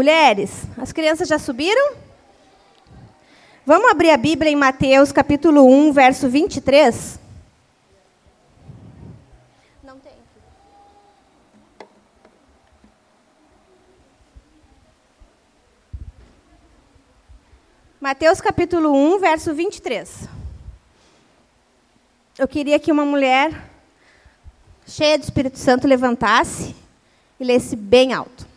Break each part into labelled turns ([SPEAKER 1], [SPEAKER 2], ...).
[SPEAKER 1] Mulheres, as crianças já subiram? Vamos abrir a Bíblia em Mateus capítulo 1, verso 23? Não tem. Mateus capítulo 1, verso 23. Eu queria que uma mulher cheia do Espírito Santo levantasse e lesse bem alto.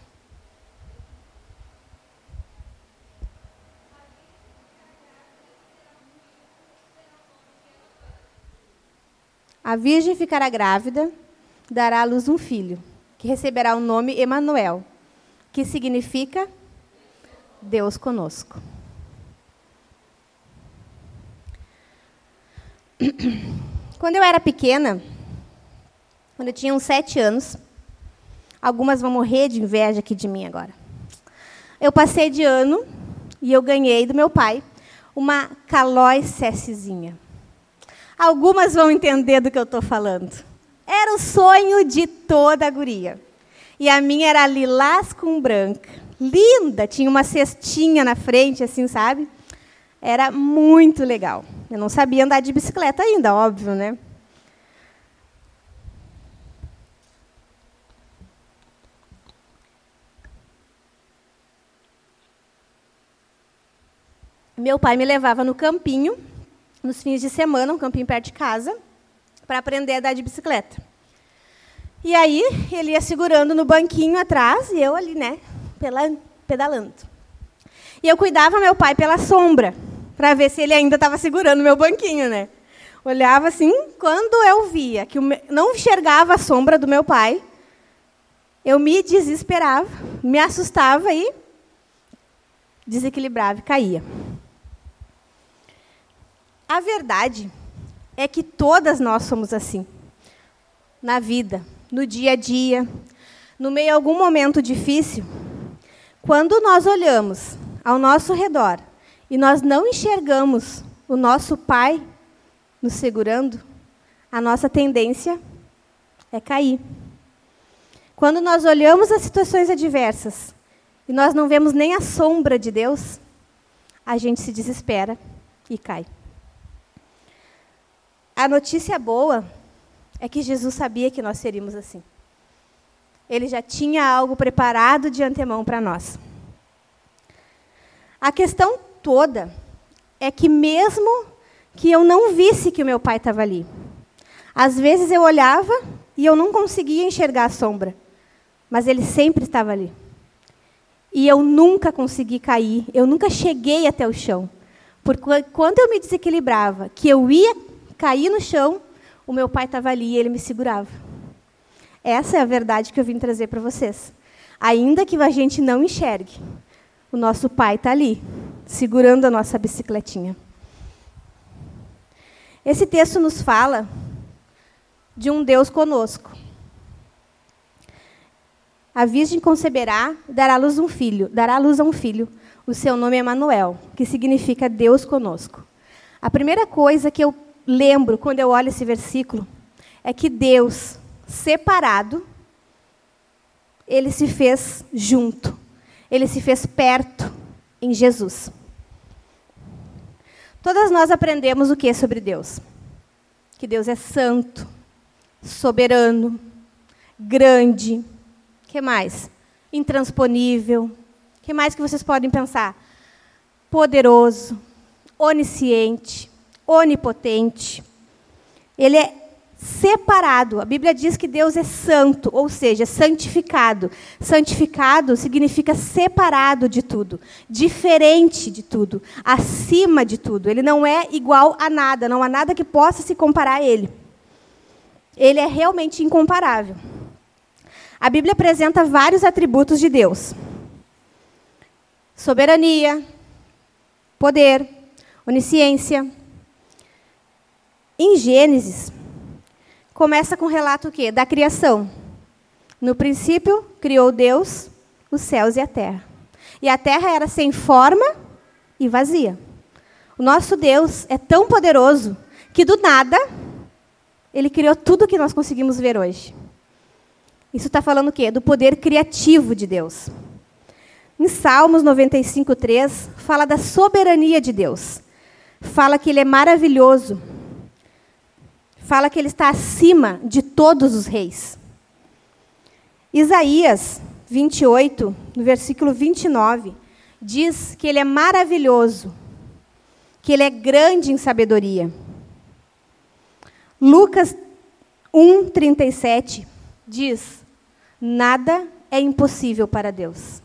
[SPEAKER 1] A virgem ficará grávida, dará à luz um filho, que receberá o nome Emanuel, que significa Deus conosco. Quando eu era pequena, quando eu tinha uns sete anos, algumas vão morrer de inveja aqui de mim agora. Eu passei de ano e eu ganhei do meu pai uma calói cessezinha. Algumas vão entender do que eu estou falando. Era o sonho de toda a guria. E a minha era lilás com branca. Linda, tinha uma cestinha na frente, assim, sabe? Era muito legal. Eu não sabia andar de bicicleta ainda, óbvio, né? Meu pai me levava no campinho nos fins de semana, um campinho perto de casa, para aprender a andar de bicicleta. E aí ele ia segurando no banquinho atrás e eu ali, né, pedalando. E eu cuidava meu pai pela sombra, para ver se ele ainda estava segurando meu banquinho, né? Olhava assim, quando eu via que não enxergava a sombra do meu pai, eu me desesperava, me assustava e desequilibrava e caía. A verdade é que todas nós somos assim. Na vida, no dia a dia, no meio de algum momento difícil, quando nós olhamos ao nosso redor e nós não enxergamos o nosso Pai nos segurando, a nossa tendência é cair. Quando nós olhamos as situações adversas e nós não vemos nem a sombra de Deus, a gente se desespera e cai. A notícia boa é que Jesus sabia que nós seríamos assim. Ele já tinha algo preparado de antemão para nós. A questão toda é que, mesmo que eu não visse que o meu pai estava ali, às vezes eu olhava e eu não conseguia enxergar a sombra, mas ele sempre estava ali. E eu nunca consegui cair, eu nunca cheguei até o chão. Porque quando eu me desequilibrava, que eu ia caí no chão, o meu pai estava ali e ele me segurava. Essa é a verdade que eu vim trazer para vocês. Ainda que a gente não enxergue, o nosso pai está ali, segurando a nossa bicicletinha. Esse texto nos fala de um Deus conosco. A virgem conceberá, dará luz um filho, dará luz a um filho. O seu nome é Manuel, que significa Deus conosco. A primeira coisa que eu lembro quando eu olho esse versículo é que Deus, separado, ele se fez junto, ele se fez perto em Jesus. Todas nós aprendemos o que sobre Deus? Que Deus é santo, soberano, grande, que mais? Intransponível. Que mais que vocês podem pensar? Poderoso, onisciente, onipotente. Ele é separado. A Bíblia diz que Deus é santo, ou seja, santificado. Santificado significa separado de tudo, diferente de tudo, acima de tudo. Ele não é igual a nada, não há nada que possa se comparar a ele. Ele é realmente incomparável. A Bíblia apresenta vários atributos de Deus: soberania, poder, onisciência, em Gênesis, começa com o relato o quê? Da criação. No princípio, criou Deus os céus e a terra. E a terra era sem forma e vazia. O nosso Deus é tão poderoso que do nada ele criou tudo que nós conseguimos ver hoje. Isso está falando o quê? Do poder criativo de Deus. Em Salmos 95, 3, fala da soberania de Deus. Fala que Ele é maravilhoso. Fala que Ele está acima de todos os reis. Isaías 28, no versículo 29, diz que Ele é maravilhoso, que Ele é grande em sabedoria. Lucas 1, 37 diz: Nada é impossível para Deus.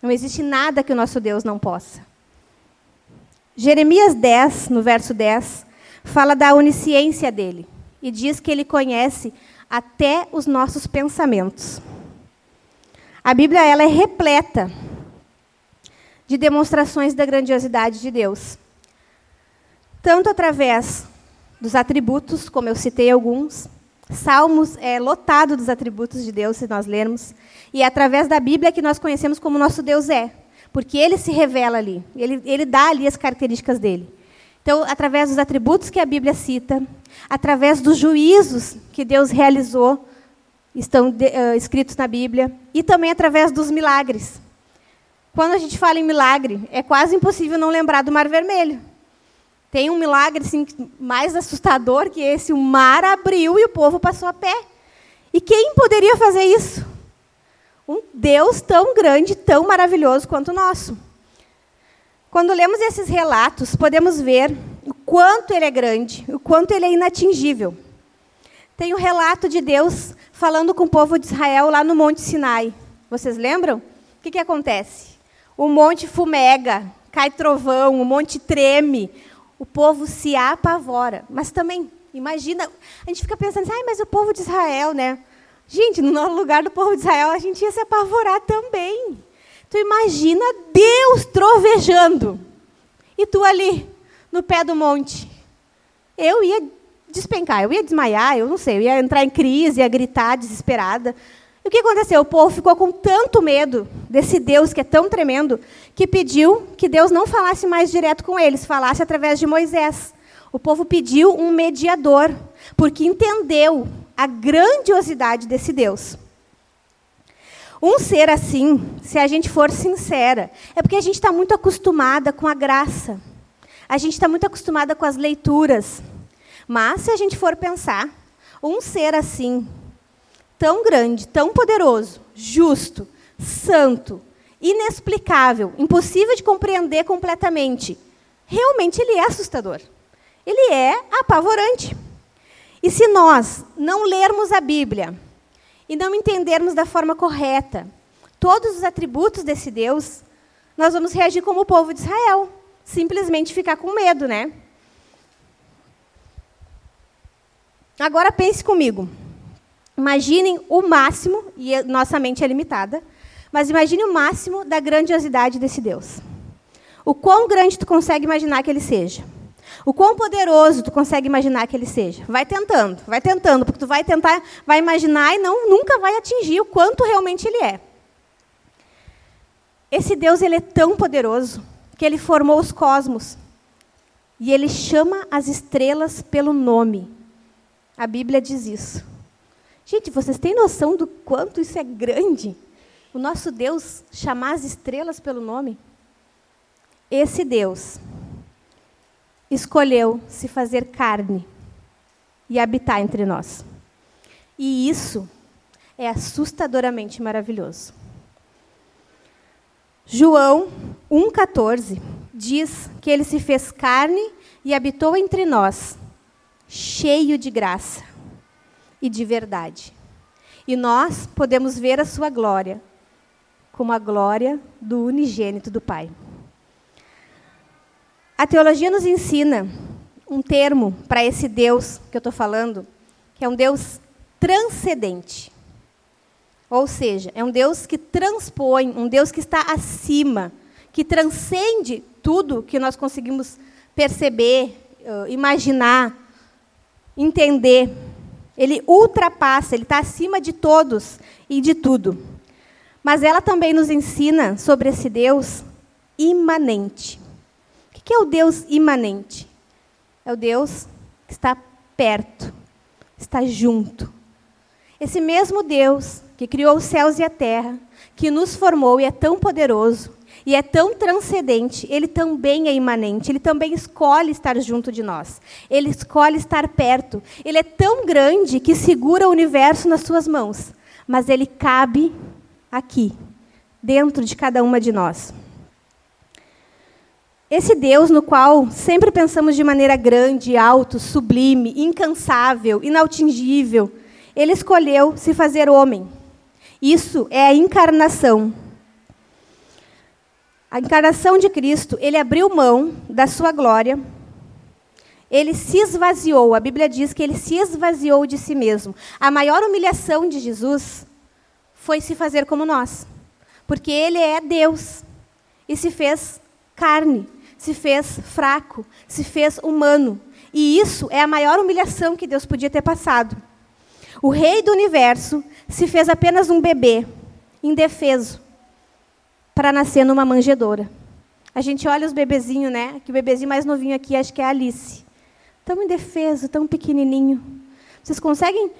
[SPEAKER 1] Não existe nada que o nosso Deus não possa. Jeremias 10, no verso 10, fala da onisciência dele e diz que ele conhece até os nossos pensamentos. A Bíblia ela é repleta de demonstrações da grandiosidade de Deus. Tanto através dos atributos, como eu citei alguns, Salmos é lotado dos atributos de Deus, se nós lermos. E é através da Bíblia que nós conhecemos como nosso Deus é. Porque ele se revela ali. Ele, ele dá ali as características dele. Então, através dos atributos que a Bíblia cita, através dos juízos que Deus realizou, estão de, uh, escritos na Bíblia, e também através dos milagres. Quando a gente fala em milagre, é quase impossível não lembrar do Mar Vermelho. Tem um milagre assim, mais assustador que esse: o mar abriu e o povo passou a pé. E quem poderia fazer isso? Um Deus tão grande, tão maravilhoso quanto o nosso. Quando lemos esses relatos, podemos ver o quanto ele é grande, o quanto ele é inatingível. Tem o um relato de Deus falando com o povo de Israel lá no Monte Sinai. Vocês lembram? O que, que acontece? O monte fumega, cai trovão, o monte treme, o povo se apavora. Mas também, imagina, a gente fica pensando assim, ah, mas o povo de Israel, né? Gente, no lugar do povo de Israel, a gente ia se apavorar também. Tu imagina Deus trovejando. E tu ali, no pé do monte. Eu ia despencar, eu ia desmaiar, eu não sei, eu ia entrar em crise, ia gritar desesperada. E o que aconteceu? O povo ficou com tanto medo desse Deus que é tão tremendo, que pediu que Deus não falasse mais direto com eles, falasse através de Moisés. O povo pediu um mediador, porque entendeu a grandiosidade desse Deus. Um ser assim, se a gente for sincera, é porque a gente está muito acostumada com a graça. A gente está muito acostumada com as leituras. Mas, se a gente for pensar, um ser assim, tão grande, tão poderoso, justo, santo, inexplicável, impossível de compreender completamente, realmente ele é assustador. Ele é apavorante. E se nós não lermos a Bíblia e não entendermos da forma correta todos os atributos desse Deus, nós vamos reagir como o povo de Israel, simplesmente ficar com medo, né? Agora pense comigo. Imaginem o máximo, e nossa mente é limitada, mas imagine o máximo da grandiosidade desse Deus. O quão grande tu consegue imaginar que ele seja. O quão poderoso tu consegue imaginar que ele seja. Vai tentando, vai tentando, porque tu vai tentar, vai imaginar e não nunca vai atingir o quanto realmente ele é. Esse Deus ele é tão poderoso que ele formou os cosmos. E ele chama as estrelas pelo nome. A Bíblia diz isso. Gente, vocês têm noção do quanto isso é grande? O nosso Deus chamar as estrelas pelo nome? Esse Deus escolheu se fazer carne e habitar entre nós. E isso é assustadoramente maravilhoso. João 1,14 diz que ele se fez carne e habitou entre nós, cheio de graça e de verdade. E nós podemos ver a sua glória como a glória do unigênito do Pai. A teologia nos ensina um termo para esse Deus que eu estou falando, que é um Deus transcendente. Ou seja, é um Deus que transpõe, um Deus que está acima, que transcende tudo que nós conseguimos perceber, imaginar, entender. Ele ultrapassa, ele está acima de todos e de tudo. Mas ela também nos ensina sobre esse Deus imanente. Que é o Deus imanente? É o Deus que está perto, está junto. Esse mesmo Deus que criou os céus e a terra, que nos formou e é tão poderoso e é tão transcendente, ele também é imanente, ele também escolhe estar junto de nós. Ele escolhe estar perto. Ele é tão grande que segura o universo nas suas mãos, mas ele cabe aqui, dentro de cada uma de nós. Esse Deus no qual sempre pensamos de maneira grande, alto, sublime, incansável, inatingível, ele escolheu se fazer homem. Isso é a encarnação. A encarnação de Cristo, ele abriu mão da sua glória, ele se esvaziou. A Bíblia diz que ele se esvaziou de si mesmo. A maior humilhação de Jesus foi se fazer como nós, porque ele é Deus e se fez carne, se fez fraco, se fez humano. E isso é a maior humilhação que Deus podia ter passado. O rei do universo se fez apenas um bebê, indefeso, para nascer numa manjedoura. A gente olha os bebezinhos, né? Que o bebezinho mais novinho aqui, acho que é a Alice. Tão indefeso, tão pequenininho. Vocês conseguem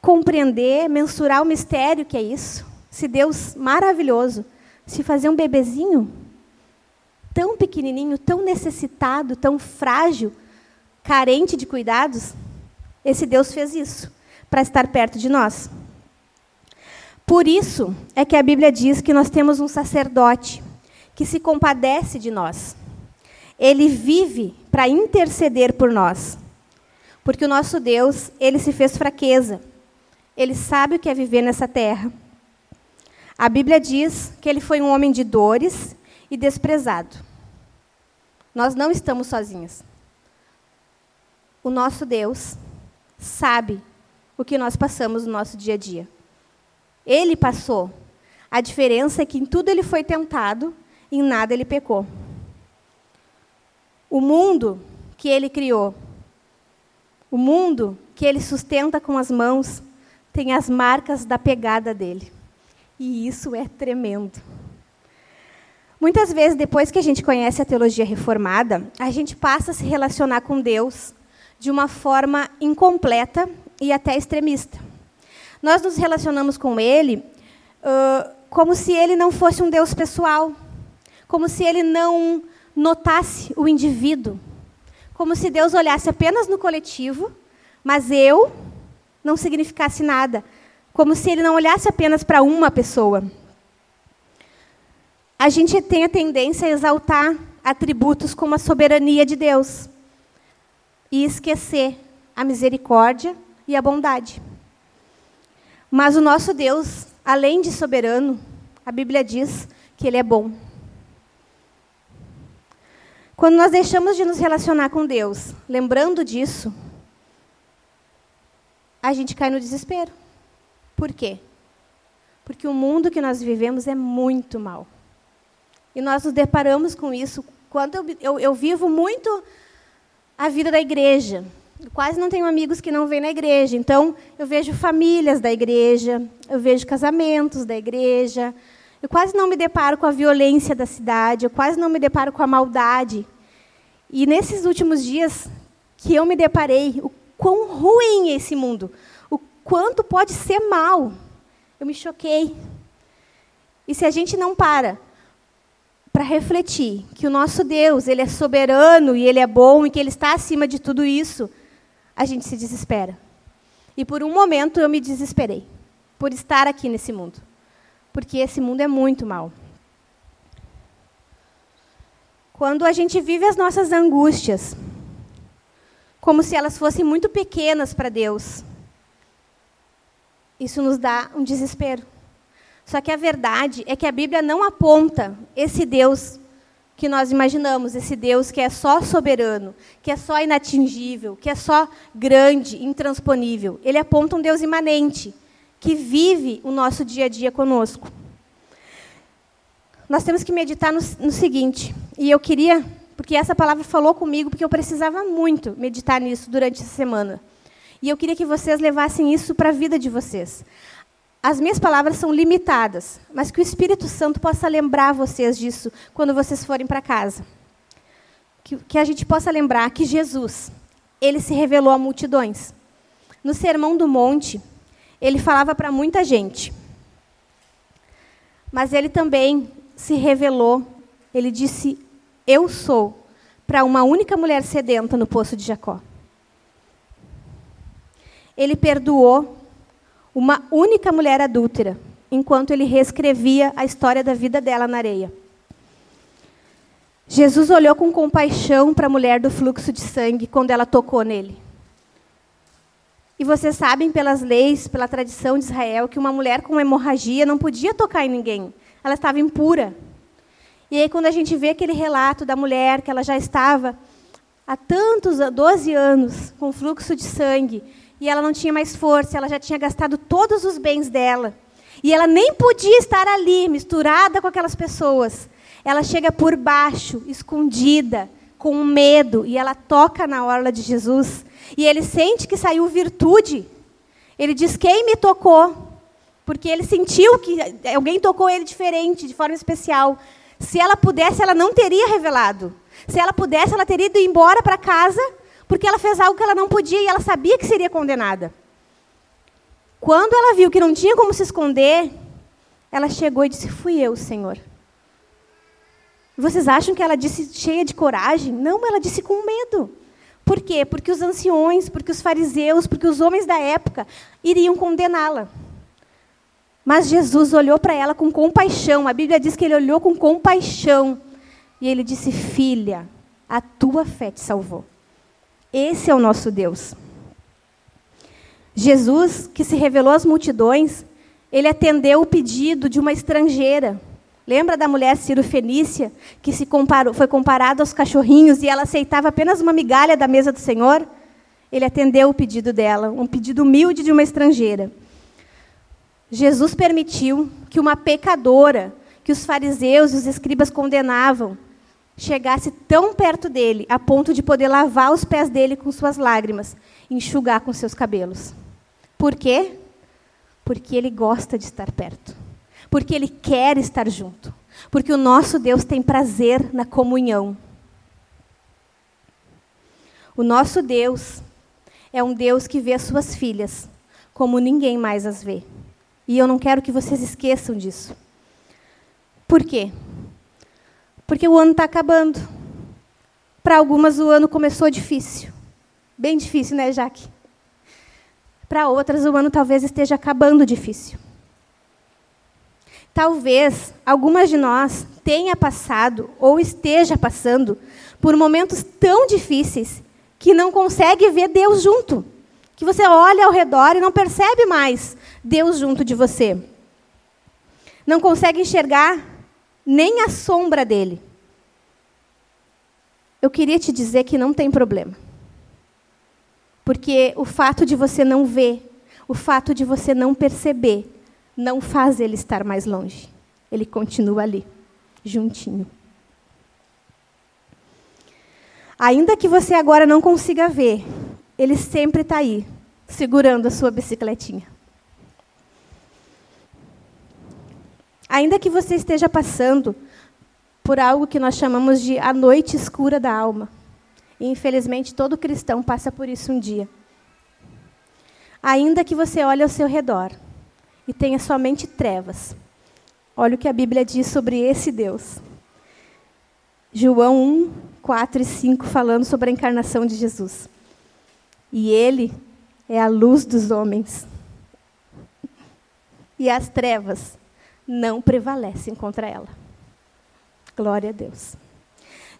[SPEAKER 1] compreender, mensurar o mistério que é isso? Se Deus maravilhoso se fazer um bebezinho tão pequenininho, tão necessitado, tão frágil, carente de cuidados, esse Deus fez isso para estar perto de nós. Por isso é que a Bíblia diz que nós temos um sacerdote que se compadece de nós. Ele vive para interceder por nós. Porque o nosso Deus, ele se fez fraqueza. Ele sabe o que é viver nessa terra. A Bíblia diz que ele foi um homem de dores e desprezado. Nós não estamos sozinhos. O nosso Deus sabe o que nós passamos no nosso dia a dia. Ele passou. A diferença é que em tudo ele foi tentado, em nada ele pecou. O mundo que ele criou, o mundo que ele sustenta com as mãos, tem as marcas da pegada dele. E isso é tremendo. Muitas vezes, depois que a gente conhece a teologia reformada, a gente passa a se relacionar com Deus de uma forma incompleta e até extremista. Nós nos relacionamos com Ele uh, como se Ele não fosse um Deus pessoal, como se Ele não notasse o indivíduo, como se Deus olhasse apenas no coletivo, mas eu não significasse nada, como se Ele não olhasse apenas para uma pessoa. A gente tem a tendência a exaltar atributos como a soberania de Deus e esquecer a misericórdia e a bondade. Mas o nosso Deus, além de soberano, a Bíblia diz que Ele é bom. Quando nós deixamos de nos relacionar com Deus, lembrando disso, a gente cai no desespero. Por quê? Porque o mundo que nós vivemos é muito mal. E nós nos deparamos com isso quando eu, eu, eu vivo muito a vida da igreja. Eu quase não tenho amigos que não vêm na igreja. Então, eu vejo famílias da igreja, eu vejo casamentos da igreja. Eu quase não me deparo com a violência da cidade, eu quase não me deparo com a maldade. E nesses últimos dias que eu me deparei, o quão ruim é esse mundo, o quanto pode ser mal, eu me choquei. E se a gente não para para refletir que o nosso Deus, ele é soberano e ele é bom e que ele está acima de tudo isso, a gente se desespera. E por um momento eu me desesperei por estar aqui nesse mundo. Porque esse mundo é muito mal. Quando a gente vive as nossas angústias, como se elas fossem muito pequenas para Deus, isso nos dá um desespero. Só que a verdade é que a Bíblia não aponta esse Deus que nós imaginamos, esse Deus que é só soberano, que é só inatingível, que é só grande, intransponível. Ele aponta um Deus imanente, que vive o nosso dia a dia conosco. Nós temos que meditar no, no seguinte, e eu queria, porque essa palavra falou comigo, porque eu precisava muito meditar nisso durante essa semana. E eu queria que vocês levassem isso para a vida de vocês as minhas palavras são limitadas, mas que o Espírito Santo possa lembrar vocês disso quando vocês forem para casa. Que, que, a gente possa lembrar que Jesus, ele se revelou a multidões. No Sermão do Monte, ele falava para muita gente. Mas ele também se revelou, ele disse: Eu sou, para uma única mulher sedenta no poço de Jacó. Ele perdoou uma única mulher adúltera, enquanto ele reescrevia a história da vida dela na areia. Jesus olhou com compaixão para a mulher do fluxo de sangue quando ela tocou nele. E vocês sabem, pelas leis, pela tradição de Israel, que uma mulher com hemorragia não podia tocar em ninguém. Ela estava impura. E aí, quando a gente vê aquele relato da mulher, que ela já estava há tantos, 12 anos, com fluxo de sangue, e ela não tinha mais força, ela já tinha gastado todos os bens dela. E ela nem podia estar ali, misturada com aquelas pessoas. Ela chega por baixo, escondida, com medo, e ela toca na orla de Jesus. E ele sente que saiu virtude. Ele diz: Quem me tocou? Porque ele sentiu que alguém tocou ele diferente, de forma especial. Se ela pudesse, ela não teria revelado. Se ela pudesse, ela teria ido embora para casa, porque ela fez algo que ela não podia e ela sabia que seria condenada. Quando ela viu que não tinha como se esconder, ela chegou e disse: Fui eu, Senhor. Vocês acham que ela disse cheia de coragem? Não, ela disse com medo. Por quê? Porque os anciões, porque os fariseus, porque os homens da época iriam condená-la. Mas Jesus olhou para ela com compaixão. A Bíblia diz que ele olhou com compaixão. E ele disse: Filha, a tua fé te salvou. Esse é o nosso Deus. Jesus, que se revelou às multidões, ele atendeu o pedido de uma estrangeira. Lembra da mulher Ciro Fenícia, que se comparou, foi comparada aos cachorrinhos e ela aceitava apenas uma migalha da mesa do Senhor? Ele atendeu o pedido dela, um pedido humilde de uma estrangeira. Jesus permitiu que uma pecadora, que os fariseus e os escribas condenavam, chegasse tão perto dele, a ponto de poder lavar os pés dele com suas lágrimas, enxugar com seus cabelos. Por quê? Porque ele gosta de estar perto porque Ele quer estar junto, porque o nosso Deus tem prazer na comunhão. O nosso Deus é um Deus que vê as suas filhas como ninguém mais as vê. E eu não quero que vocês esqueçam disso. Por quê? Porque o ano está acabando. Para algumas, o ano começou difícil. Bem difícil, né, Jaque? Para outras, o ano talvez esteja acabando difícil. Talvez algumas de nós tenha passado ou esteja passando por momentos tão difíceis que não consegue ver Deus junto. Que você olha ao redor e não percebe mais Deus junto de você. Não consegue enxergar nem a sombra dele. Eu queria te dizer que não tem problema. Porque o fato de você não ver, o fato de você não perceber, não faz ele estar mais longe. Ele continua ali, juntinho. Ainda que você agora não consiga ver, ele sempre está aí, segurando a sua bicicletinha. Ainda que você esteja passando por algo que nós chamamos de a noite escura da alma, e infelizmente todo cristão passa por isso um dia. Ainda que você olhe ao seu redor, e tenha somente trevas. Olha o que a Bíblia diz sobre esse Deus. João 1, 4 e 5, falando sobre a encarnação de Jesus. E ele é a luz dos homens. E as trevas não prevalecem contra ela. Glória a Deus.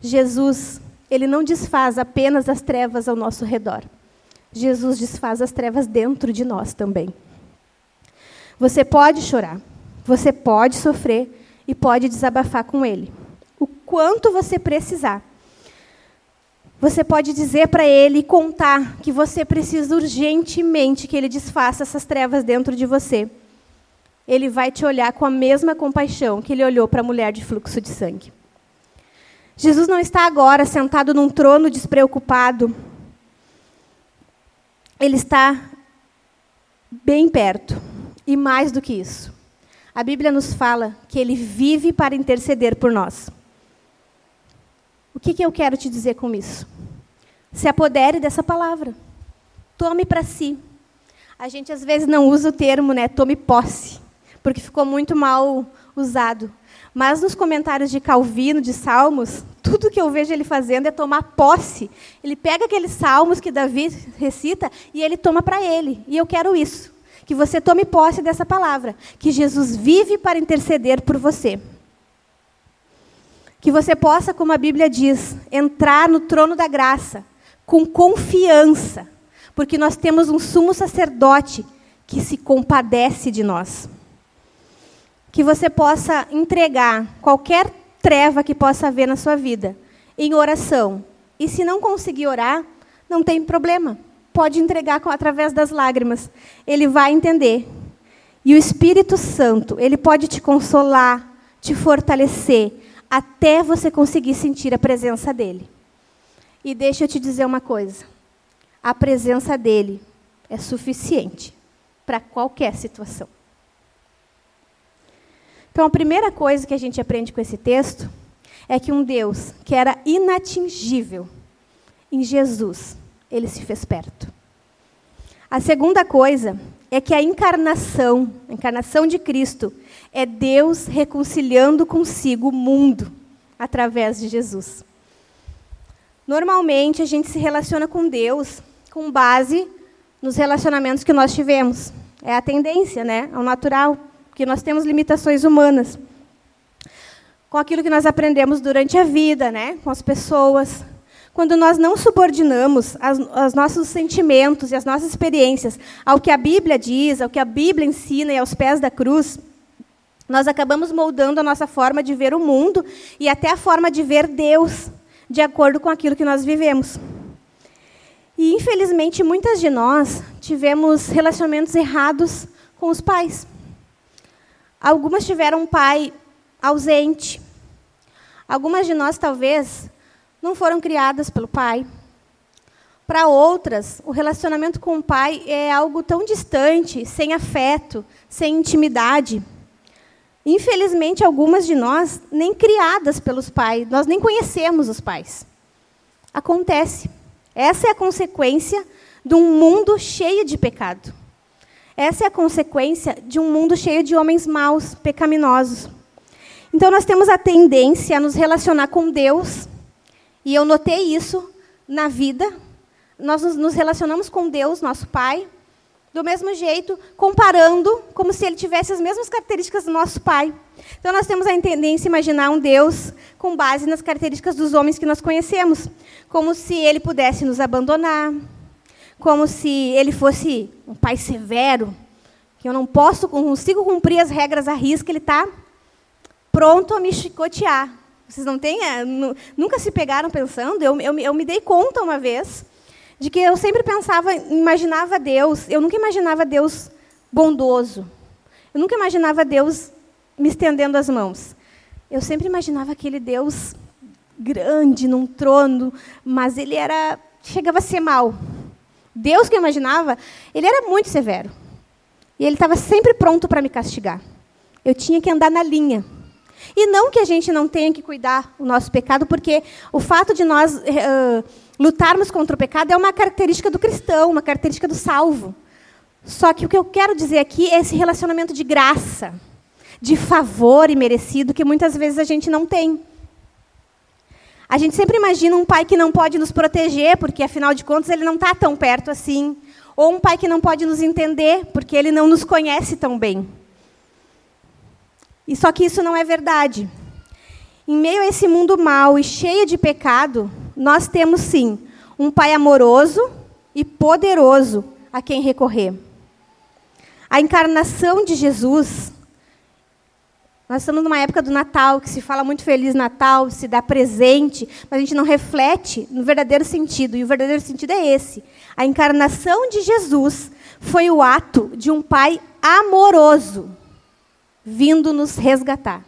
[SPEAKER 1] Jesus, ele não desfaz apenas as trevas ao nosso redor. Jesus desfaz as trevas dentro de nós também. Você pode chorar, você pode sofrer e pode desabafar com ele. O quanto você precisar. Você pode dizer para ele e contar que você precisa urgentemente que ele desfaça essas trevas dentro de você. Ele vai te olhar com a mesma compaixão que ele olhou para a mulher de fluxo de sangue. Jesus não está agora sentado num trono despreocupado. Ele está bem perto. E mais do que isso, a Bíblia nos fala que ele vive para interceder por nós. O que, que eu quero te dizer com isso? Se apodere dessa palavra. Tome para si. A gente às vezes não usa o termo, né? Tome posse, porque ficou muito mal usado. Mas nos comentários de Calvino, de Salmos, tudo que eu vejo ele fazendo é tomar posse. Ele pega aqueles salmos que Davi recita e ele toma para ele. E eu quero isso. Que você tome posse dessa palavra. Que Jesus vive para interceder por você. Que você possa, como a Bíblia diz, entrar no trono da graça com confiança. Porque nós temos um sumo sacerdote que se compadece de nós que você possa entregar qualquer treva que possa haver na sua vida em oração. E se não conseguir orar, não tem problema. Pode entregar através das lágrimas. Ele vai entender. E o Espírito Santo, ele pode te consolar, te fortalecer, até você conseguir sentir a presença dele. E deixa eu te dizer uma coisa: a presença dele é suficiente para qualquer situação. Então, a primeira coisa que a gente aprende com esse texto é que um Deus que era inatingível, em Jesus, ele se fez perto. A segunda coisa é que a encarnação, a encarnação de Cristo, é Deus reconciliando consigo o mundo através de Jesus. Normalmente a gente se relaciona com Deus com base nos relacionamentos que nós tivemos. É a tendência, né? É o natural porque nós temos limitações humanas. Com aquilo que nós aprendemos durante a vida, né? com as pessoas. Quando nós não subordinamos os nossos sentimentos e as nossas experiências ao que a Bíblia diz, ao que a Bíblia ensina e aos pés da cruz, nós acabamos moldando a nossa forma de ver o mundo e até a forma de ver Deus, de acordo com aquilo que nós vivemos. E, infelizmente, muitas de nós tivemos relacionamentos errados com os pais. Algumas tiveram um pai ausente. Algumas de nós, talvez, não foram criadas pelo pai. Para outras, o relacionamento com o pai é algo tão distante, sem afeto, sem intimidade. Infelizmente, algumas de nós nem criadas pelos pais, nós nem conhecemos os pais. Acontece. Essa é a consequência de um mundo cheio de pecado. Essa é a consequência de um mundo cheio de homens maus, pecaminosos. Então, nós temos a tendência a nos relacionar com Deus, e eu notei isso na vida. Nós nos relacionamos com Deus, nosso Pai, do mesmo jeito, comparando como se ele tivesse as mesmas características do nosso Pai. Então, nós temos a tendência a imaginar um Deus com base nas características dos homens que nós conhecemos, como se ele pudesse nos abandonar, como se ele fosse um pai severo, que eu não posso, consigo cumprir as regras à risca, ele está pronto a me chicotear. Vocês não têm, é, nunca se pegaram pensando? Eu, eu, eu me dei conta uma vez de que eu sempre pensava, imaginava Deus, eu nunca imaginava Deus bondoso. Eu nunca imaginava Deus me estendendo as mãos. Eu sempre imaginava aquele Deus grande num trono, mas ele era chegava a ser mal. Deus que eu imaginava, ele era muito severo. E ele estava sempre pronto para me castigar. Eu tinha que andar na linha. E não que a gente não tenha que cuidar do nosso pecado, porque o fato de nós uh, lutarmos contra o pecado é uma característica do cristão, uma característica do salvo. Só que o que eu quero dizer aqui é esse relacionamento de graça, de favor e merecido que muitas vezes a gente não tem. A gente sempre imagina um pai que não pode nos proteger, porque afinal de contas ele não está tão perto assim. Ou um pai que não pode nos entender, porque ele não nos conhece tão bem. E só que isso não é verdade. Em meio a esse mundo mau e cheio de pecado, nós temos sim um pai amoroso e poderoso a quem recorrer. A encarnação de Jesus nós estamos numa época do Natal, que se fala muito Feliz Natal, se dá presente, mas a gente não reflete no verdadeiro sentido. E o verdadeiro sentido é esse. A encarnação de Jesus foi o ato de um Pai amoroso vindo nos resgatar.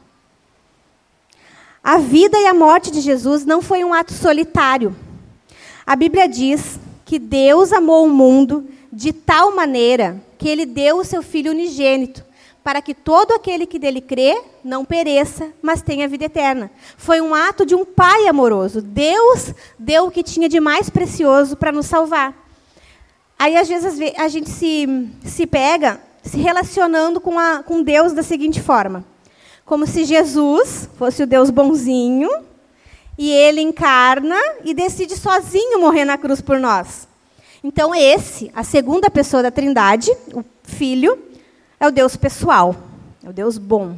[SPEAKER 1] A vida e a morte de Jesus não foi um ato solitário. A Bíblia diz que Deus amou o mundo de tal maneira que ele deu o seu Filho unigênito para que todo aquele que dele crê não pereça, mas tenha vida eterna. Foi um ato de um pai amoroso. Deus deu o que tinha de mais precioso para nos salvar. Aí, às vezes, a gente se, se pega se relacionando com, a, com Deus da seguinte forma: Como se Jesus fosse o Deus bonzinho e ele encarna e decide sozinho morrer na cruz por nós. Então, esse, a segunda pessoa da Trindade, o Filho, é o Deus pessoal, é o Deus bom.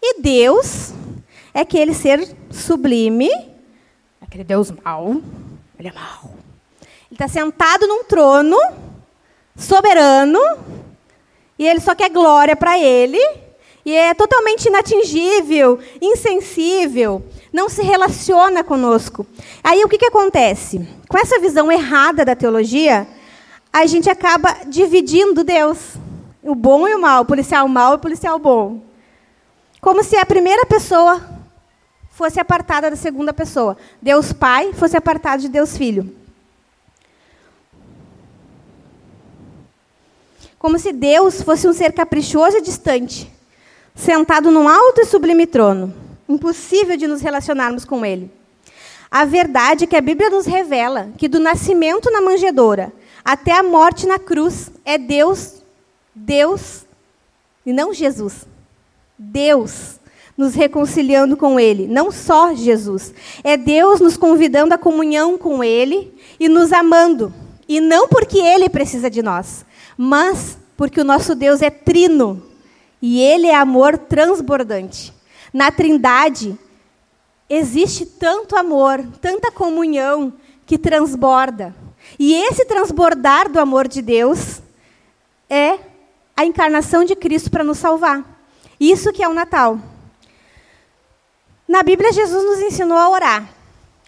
[SPEAKER 1] E Deus é aquele ser sublime, aquele Deus mau, ele é mau. Ele está sentado num trono, soberano, e ele só quer glória para ele, e é totalmente inatingível, insensível, não se relaciona conosco. Aí o que, que acontece? Com essa visão errada da teologia, a gente acaba dividindo Deus. O bom e o mal, o policial mal e o policial bom. Como se a primeira pessoa fosse apartada da segunda pessoa. Deus Pai fosse apartado de Deus Filho. Como se Deus fosse um ser caprichoso e distante, sentado num alto e sublime trono. Impossível de nos relacionarmos com Ele. A verdade é que a Bíblia nos revela que do nascimento na manjedoura até a morte na cruz é Deus, Deus, e não Jesus. Deus nos reconciliando com Ele, não só Jesus. É Deus nos convidando à comunhão com Ele e nos amando. E não porque Ele precisa de nós, mas porque o nosso Deus é trino e Ele é amor transbordante. Na Trindade existe tanto amor, tanta comunhão que transborda. E esse transbordar do amor de Deus é a encarnação de Cristo para nos salvar. Isso que é o Natal. Na Bíblia, Jesus nos ensinou a orar.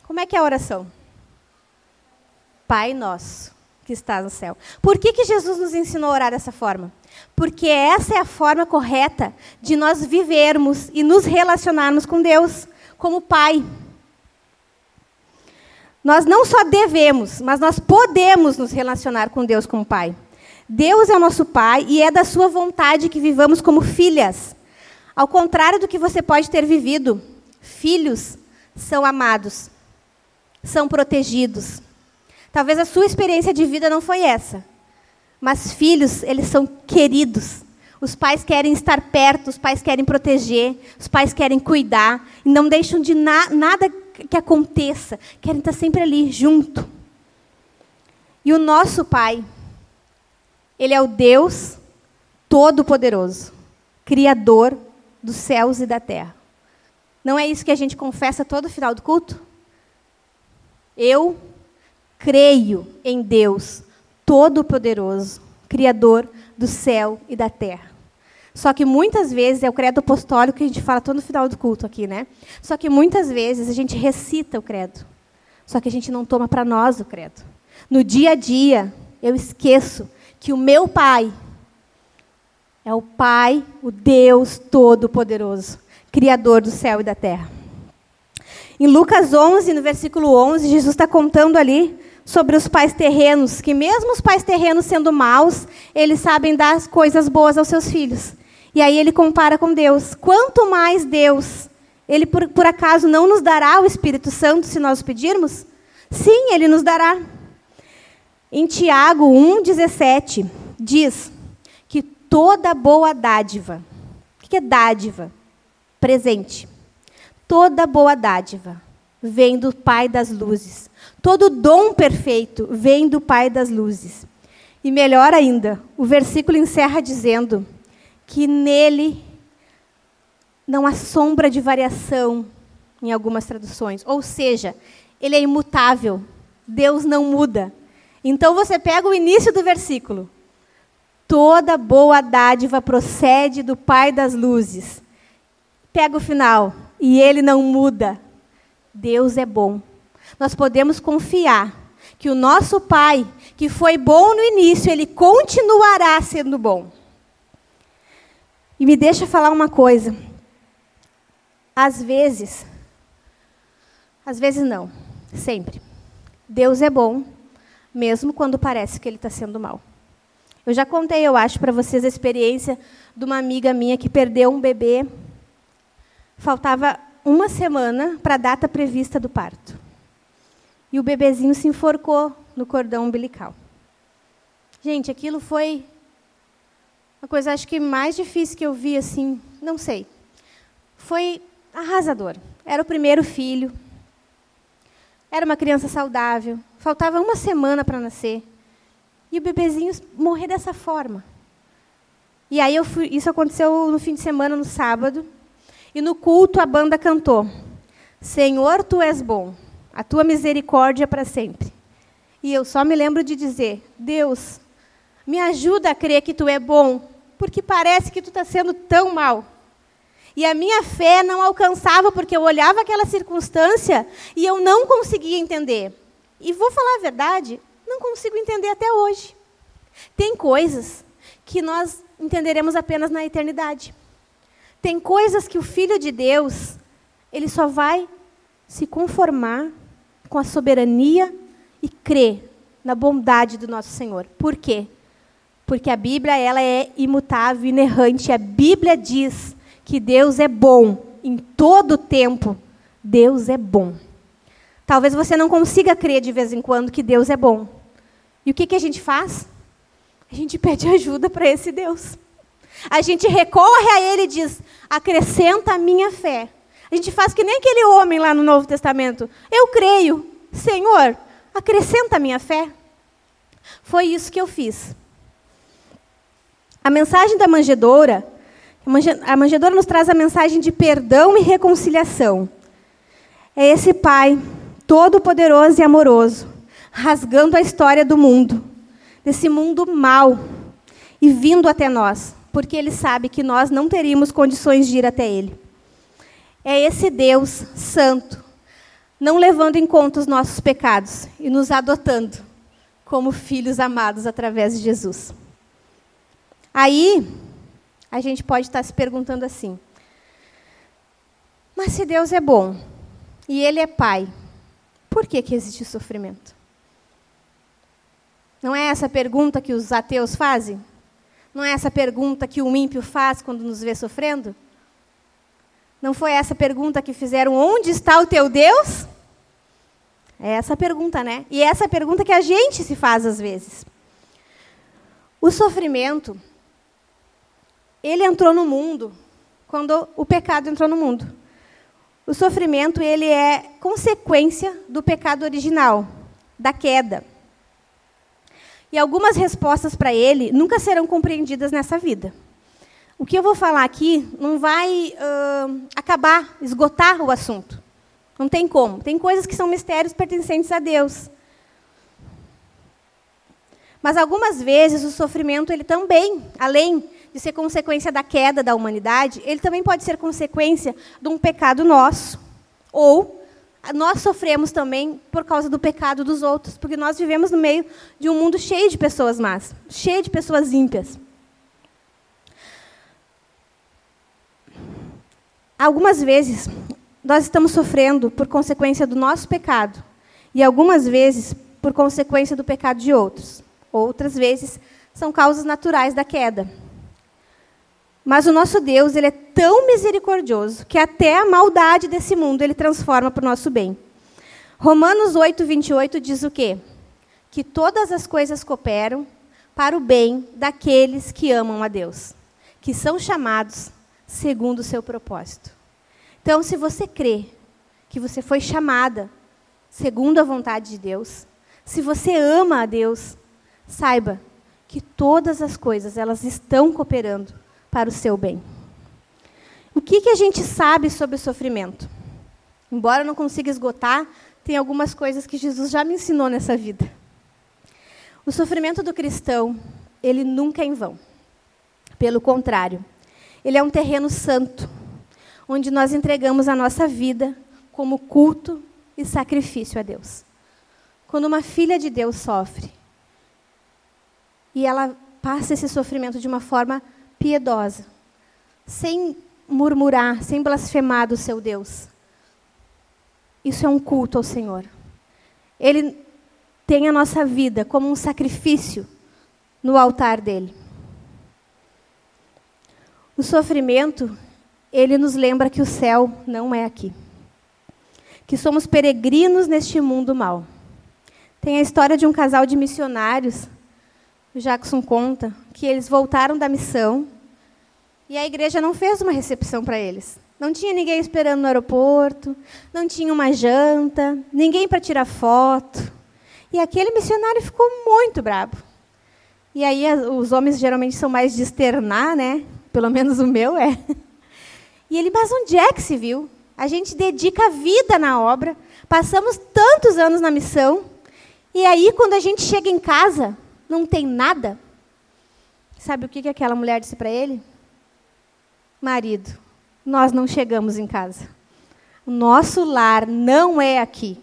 [SPEAKER 1] Como é que é a oração? Pai nosso, que está no céu. Por que, que Jesus nos ensinou a orar dessa forma? Porque essa é a forma correta de nós vivermos e nos relacionarmos com Deus como Pai. Nós não só devemos, mas nós podemos nos relacionar com Deus como Pai. Deus é o nosso Pai e é da Sua vontade que vivamos como filhas. Ao contrário do que você pode ter vivido, filhos são amados, são protegidos. Talvez a sua experiência de vida não foi essa, mas filhos, eles são queridos. Os pais querem estar perto, os pais querem proteger, os pais querem cuidar, e não deixam de na, nada que aconteça, querem estar sempre ali, junto. E o nosso Pai, Ele é o Deus Todo-Poderoso, Criador dos céus e da terra. Não é isso que a gente confessa todo final do culto? Eu creio em Deus Todo-Poderoso, Criador do céu e da terra. Só que muitas vezes é o credo apostólico que a gente fala todo final do culto aqui, né? Só que muitas vezes a gente recita o credo. Só que a gente não toma para nós o credo. No dia a dia, eu esqueço que o meu Pai é o Pai, o Deus Todo-Poderoso, Criador do céu e da terra. Em Lucas 11, no versículo 11, Jesus está contando ali sobre os pais terrenos, que mesmo os pais terrenos sendo maus, eles sabem dar coisas boas aos seus filhos. E aí ele compara com Deus. Quanto mais Deus, ele por, por acaso não nos dará o Espírito Santo se nós pedirmos? Sim, ele nos dará. Em Tiago 1,17, diz que toda boa dádiva, o que é dádiva? Presente. Toda boa dádiva vem do Pai das luzes. Todo dom perfeito vem do Pai das luzes. E melhor ainda, o versículo encerra dizendo que nele não há sombra de variação em algumas traduções. Ou seja, ele é imutável. Deus não muda. Então você pega o início do versículo. Toda boa dádiva procede do Pai das luzes. Pega o final. E ele não muda. Deus é bom. Nós podemos confiar que o nosso Pai, que foi bom no início, ele continuará sendo bom. E me deixa falar uma coisa. Às vezes, às vezes não, sempre. Deus é bom, mesmo quando parece que ele está sendo mal. Eu já contei, eu acho, para vocês a experiência de uma amiga minha que perdeu um bebê. Faltava uma semana para a data prevista do parto. E o bebezinho se enforcou no cordão umbilical. Gente, aquilo foi a coisa acho que mais difícil que eu vi assim, não sei. foi arrasador. Era o primeiro filho. Era uma criança saudável. Faltava uma semana para nascer. E o bebezinho morrer dessa forma. E aí fui, isso aconteceu no fim de semana, no sábado. E no culto a banda cantou: Senhor, tu és bom, a tua misericórdia para sempre. E eu só me lembro de dizer: Deus, me ajuda a crer que tu é bom, porque parece que tu está sendo tão mal. E a minha fé não alcançava porque eu olhava aquela circunstância e eu não conseguia entender. E vou falar a verdade, não consigo entender até hoje. Tem coisas que nós entenderemos apenas na eternidade. Tem coisas que o Filho de Deus, ele só vai se conformar com a soberania e crer na bondade do nosso Senhor. Por quê? Porque a Bíblia ela é imutável, inerrante. A Bíblia diz que Deus é bom em todo tempo. Deus é bom. Talvez você não consiga crer de vez em quando que Deus é bom. E o que, que a gente faz? A gente pede ajuda para esse Deus. A gente recorre a Ele e diz: acrescenta a minha fé. A gente faz que nem aquele homem lá no Novo Testamento. Eu creio, Senhor, acrescenta a minha fé. Foi isso que eu fiz. A mensagem da manjedoura, a manjedoura nos traz a mensagem de perdão e reconciliação. É esse Pai todo-poderoso e amoroso, rasgando a história do mundo, desse mundo mau, e vindo até nós, porque Ele sabe que nós não teríamos condições de ir até Ele. É esse Deus santo, não levando em conta os nossos pecados e nos adotando como filhos amados através de Jesus. Aí, a gente pode estar se perguntando assim: mas se Deus é bom e Ele é Pai, por que, que existe sofrimento? Não é essa pergunta que os ateus fazem? Não é essa pergunta que o ímpio faz quando nos vê sofrendo? Não foi essa pergunta que fizeram: onde está o teu Deus? É essa pergunta, né? E é essa pergunta que a gente se faz às vezes. O sofrimento ele entrou no mundo quando o pecado entrou no mundo. O sofrimento ele é consequência do pecado original, da queda. E algumas respostas para ele nunca serão compreendidas nessa vida. O que eu vou falar aqui não vai uh, acabar, esgotar o assunto. Não tem como. Tem coisas que são mistérios pertencentes a Deus. Mas algumas vezes o sofrimento ele também, além de ser consequência da queda da humanidade, ele também pode ser consequência de um pecado nosso. Ou nós sofremos também por causa do pecado dos outros, porque nós vivemos no meio de um mundo cheio de pessoas más, cheio de pessoas ímpias. Algumas vezes nós estamos sofrendo por consequência do nosso pecado, e algumas vezes por consequência do pecado de outros. Outras vezes são causas naturais da queda. Mas o nosso Deus, ele é tão misericordioso que até a maldade desse mundo ele transforma para o nosso bem. Romanos 8, 28 diz o quê? Que todas as coisas cooperam para o bem daqueles que amam a Deus, que são chamados segundo o seu propósito. Então, se você crê que você foi chamada segundo a vontade de Deus, se você ama a Deus, saiba que todas as coisas elas estão cooperando para o seu bem. O que, que a gente sabe sobre o sofrimento? Embora eu não consiga esgotar, tem algumas coisas que Jesus já me ensinou nessa vida. O sofrimento do cristão, ele nunca é em vão. Pelo contrário, ele é um terreno santo, onde nós entregamos a nossa vida como culto e sacrifício a Deus. Quando uma filha de Deus sofre, e ela passa esse sofrimento de uma forma piedosa, sem murmurar, sem blasfemar do seu Deus. Isso é um culto ao Senhor. Ele tem a nossa vida como um sacrifício no altar dele. O sofrimento, ele nos lembra que o céu não é aqui. Que somos peregrinos neste mundo mal. Tem a história de um casal de missionários, o Jackson conta, que eles voltaram da missão e a igreja não fez uma recepção para eles. Não tinha ninguém esperando no aeroporto, não tinha uma janta, ninguém para tirar foto. E aquele missionário ficou muito bravo. E aí os homens geralmente são mais de externar, né? Pelo menos o meu é. E ele, mas onde é que se viu? A gente dedica a vida na obra, passamos tantos anos na missão, e aí quando a gente chega em casa, não tem nada. Sabe o que aquela mulher disse para ele? Marido, nós não chegamos em casa. O nosso lar não é aqui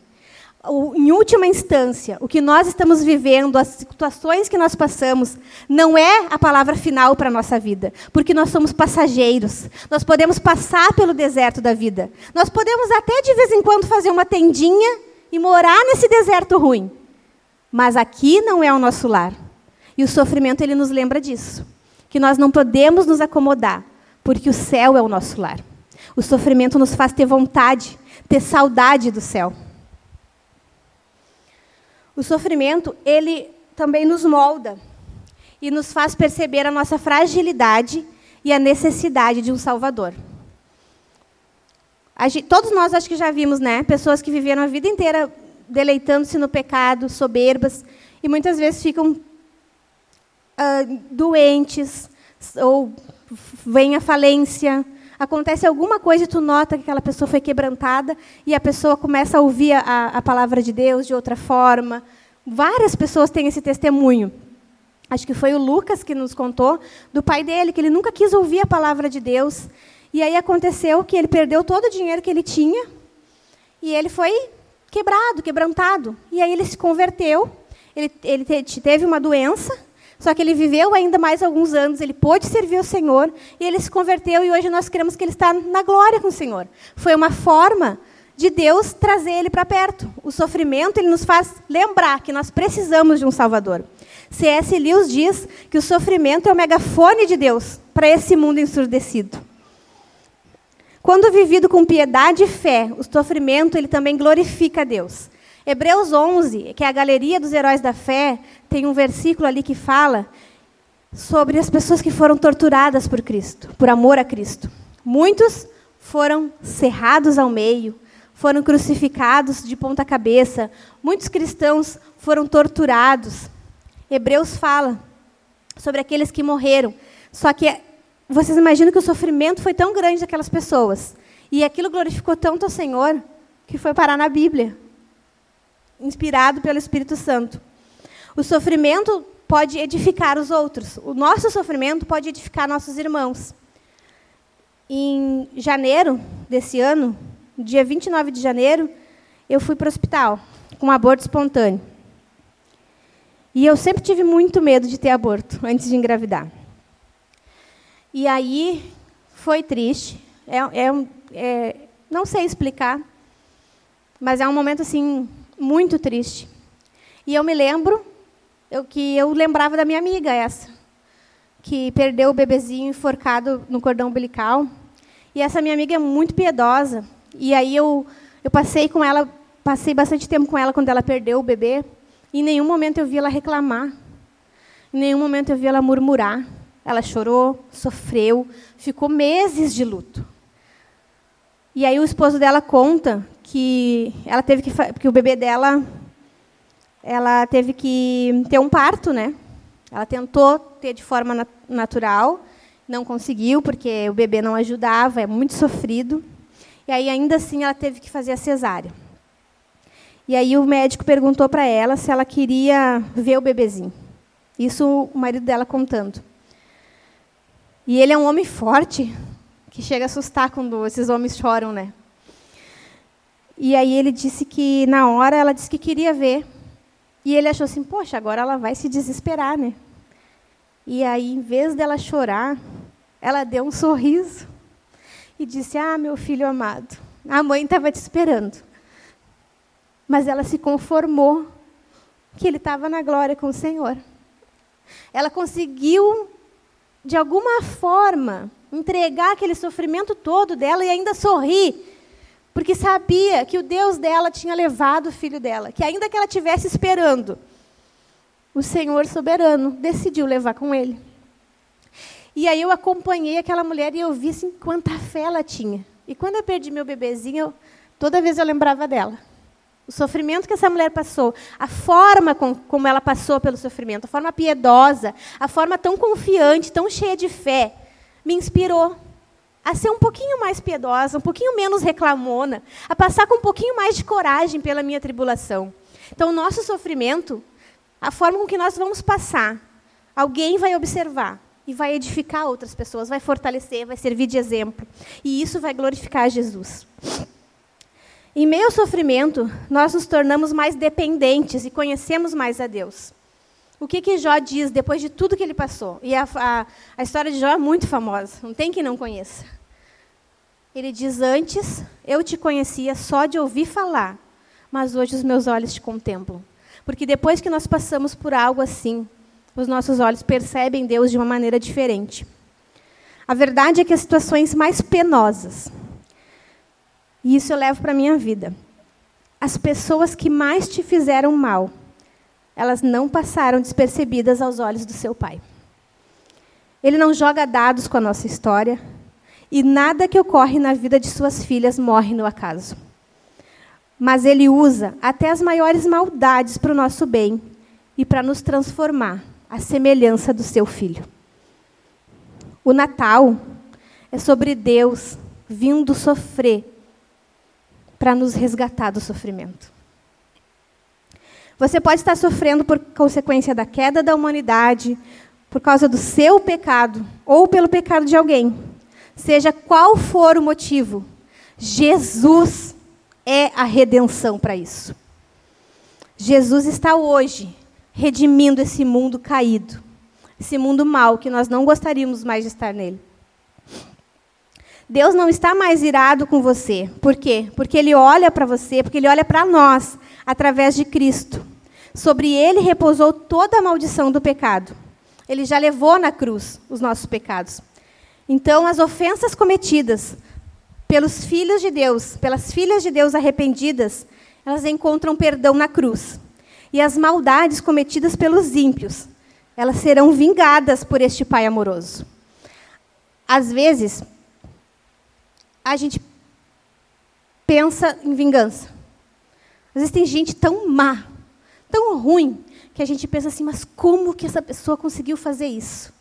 [SPEAKER 1] em última instância, o que nós estamos vivendo, as situações que nós passamos, não é a palavra final para a nossa vida, porque nós somos passageiros. Nós podemos passar pelo deserto da vida. Nós podemos até de vez em quando fazer uma tendinha e morar nesse deserto ruim. Mas aqui não é o nosso lar. E o sofrimento ele nos lembra disso, que nós não podemos nos acomodar, porque o céu é o nosso lar. O sofrimento nos faz ter vontade, ter saudade do céu. O sofrimento, ele também nos molda e nos faz perceber a nossa fragilidade e a necessidade de um Salvador. Gente, todos nós acho que já vimos, né? Pessoas que viveram a vida inteira deleitando-se no pecado, soberbas, e muitas vezes ficam uh, doentes, ou vem a falência, acontece alguma coisa e tu nota que aquela pessoa foi quebrantada e a pessoa começa a ouvir a, a palavra de Deus de outra forma. Várias pessoas têm esse testemunho. Acho que foi o Lucas que nos contou do pai dele, que ele nunca quis ouvir a palavra de Deus. E aí aconteceu que ele perdeu todo o dinheiro que ele tinha e ele foi quebrado, quebrantado. E aí ele se converteu, ele, ele teve uma doença só que ele viveu ainda mais alguns anos, ele pôde servir o Senhor, e ele se converteu, e hoje nós cremos que ele está na glória com o Senhor. Foi uma forma de Deus trazer ele para perto. O sofrimento ele nos faz lembrar que nós precisamos de um Salvador. C.S. Lewis diz que o sofrimento é o megafone de Deus para esse mundo ensurdecido. Quando vivido com piedade e fé, o sofrimento ele também glorifica a Deus. Hebreus 11, que é a galeria dos heróis da fé, tem um versículo ali que fala sobre as pessoas que foram torturadas por Cristo, por amor a Cristo. Muitos foram cerrados ao meio, foram crucificados de ponta cabeça. Muitos cristãos foram torturados. Hebreus fala sobre aqueles que morreram. Só que vocês imaginam que o sofrimento foi tão grande daquelas pessoas e aquilo glorificou tanto ao Senhor que foi parar na Bíblia inspirado pelo Espírito Santo. O sofrimento pode edificar os outros. O nosso sofrimento pode edificar nossos irmãos. Em janeiro desse ano, dia 29 de janeiro, eu fui para o hospital com um aborto espontâneo. E eu sempre tive muito medo de ter aborto antes de engravidar. E aí foi triste. É, é, é, não sei explicar, mas é um momento assim muito triste. E eu me lembro eu, que eu lembrava da minha amiga essa, que perdeu o bebezinho enforcado no cordão umbilical. E essa minha amiga é muito piedosa. E aí eu, eu passei com ela, passei bastante tempo com ela quando ela perdeu o bebê. E em nenhum momento eu vi ela reclamar. Em nenhum momento eu vi ela murmurar. Ela chorou, sofreu, ficou meses de luto. E aí o esposo dela conta que ela teve que que o bebê dela ela teve que ter um parto, né? Ela tentou ter de forma nat natural, não conseguiu porque o bebê não ajudava, é muito sofrido. E aí ainda assim ela teve que fazer a cesárea. E aí o médico perguntou para ela se ela queria ver o bebezinho. Isso o marido dela contando. E ele é um homem forte, que chega a assustar quando esses homens choram, né? E aí ele disse que na hora ela disse que queria ver. E ele achou assim, poxa, agora ela vai se desesperar, né? E aí, em vez dela chorar, ela deu um sorriso e disse: Ah, meu filho amado, a mãe estava te esperando. Mas ela se conformou que ele estava na glória com o Senhor. Ela conseguiu, de alguma forma, entregar aquele sofrimento todo dela e ainda sorrir porque sabia que o Deus dela tinha levado o filho dela, que ainda que ela estivesse esperando, o Senhor soberano decidiu levar com ele. E aí eu acompanhei aquela mulher e eu vi assim, quanta fé ela tinha. E quando eu perdi meu bebezinho, toda vez eu lembrava dela. O sofrimento que essa mulher passou, a forma com, como ela passou pelo sofrimento, a forma piedosa, a forma tão confiante, tão cheia de fé, me inspirou a ser um pouquinho mais piedosa, um pouquinho menos reclamona, a passar com um pouquinho mais de coragem pela minha tribulação. Então, o nosso sofrimento, a forma com que nós vamos passar, alguém vai observar e vai edificar outras pessoas, vai fortalecer, vai servir de exemplo. E isso vai glorificar Jesus. Em meio ao sofrimento, nós nos tornamos mais dependentes e conhecemos mais a Deus. O que, que Jó diz depois de tudo que ele passou? E a, a, a história de Jó é muito famosa, não tem quem não conheça. Ele diz: Antes eu te conhecia só de ouvir falar, mas hoje os meus olhos te contemplam. Porque depois que nós passamos por algo assim, os nossos olhos percebem Deus de uma maneira diferente. A verdade é que as situações mais penosas, e isso eu levo para a minha vida, as pessoas que mais te fizeram mal, elas não passaram despercebidas aos olhos do seu pai. Ele não joga dados com a nossa história, e nada que ocorre na vida de suas filhas morre no acaso. Mas ele usa até as maiores maldades para o nosso bem e para nos transformar à semelhança do seu filho. O Natal é sobre Deus vindo sofrer para nos resgatar do sofrimento. Você pode estar sofrendo por consequência da queda da humanidade, por causa do seu pecado ou pelo pecado de alguém. Seja qual for o motivo, Jesus é a redenção para isso. Jesus está hoje redimindo esse mundo caído, esse mundo mau que nós não gostaríamos mais de estar nele. Deus não está mais irado com você. Por quê? Porque Ele olha para você, porque Ele olha para nós através de Cristo. Sobre ele repousou toda a maldição do pecado. Ele já levou na cruz os nossos pecados. Então, as ofensas cometidas pelos filhos de Deus, pelas filhas de Deus arrependidas, elas encontram perdão na cruz. E as maldades cometidas pelos ímpios, elas serão vingadas por este Pai amoroso. Às vezes, a gente pensa em vingança. Às vezes tem gente tão má tão ruim que a gente pensa assim, mas como que essa pessoa conseguiu fazer isso?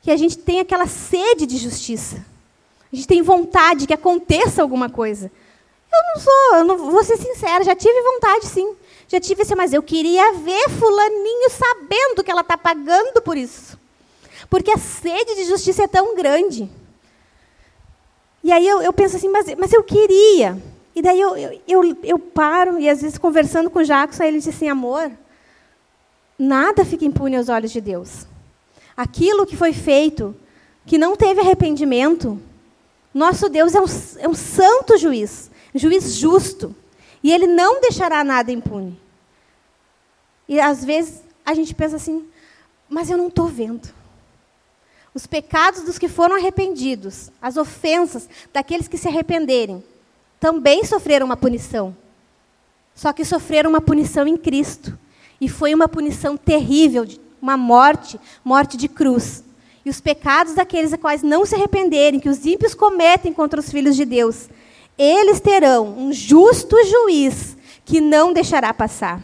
[SPEAKER 1] Que a gente tem aquela sede de justiça. A gente tem vontade que aconteça alguma coisa. Eu não sou, eu não, vou ser sincera, já tive vontade sim. Já tive assim, mas eu queria ver fulaninho sabendo que ela está pagando por isso. Porque a sede de justiça é tão grande. E aí eu, eu penso assim, mas, mas eu queria. E daí eu, eu, eu, eu paro, e às vezes conversando com o aí ele diz assim, amor, nada fica impune aos olhos de Deus. Aquilo que foi feito, que não teve arrependimento, nosso Deus é um, é um santo juiz, juiz justo. E ele não deixará nada impune. E às vezes a gente pensa assim, mas eu não estou vendo. Os pecados dos que foram arrependidos, as ofensas daqueles que se arrependerem, também sofreram uma punição. Só que sofreram uma punição em Cristo. E foi uma punição terrível, uma morte, morte de cruz. E os pecados daqueles a quais não se arrependerem, que os ímpios cometem contra os filhos de Deus, eles terão um justo juiz que não deixará passar.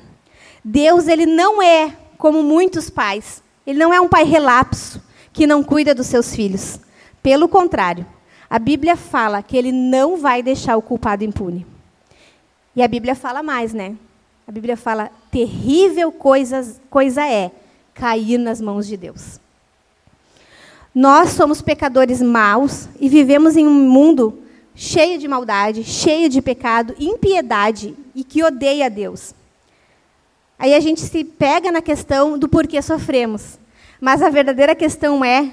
[SPEAKER 1] Deus, ele não é como muitos pais. Ele não é um pai relapso que não cuida dos seus filhos. Pelo contrário, a Bíblia fala que ele não vai deixar o culpado impune. E a Bíblia fala mais, né? A Bíblia fala: terrível coisa, coisa é cair nas mãos de Deus. Nós somos pecadores maus e vivemos em um mundo cheio de maldade, cheio de pecado, impiedade e que odeia a Deus. Aí a gente se pega na questão do porquê sofremos. Mas a verdadeira questão é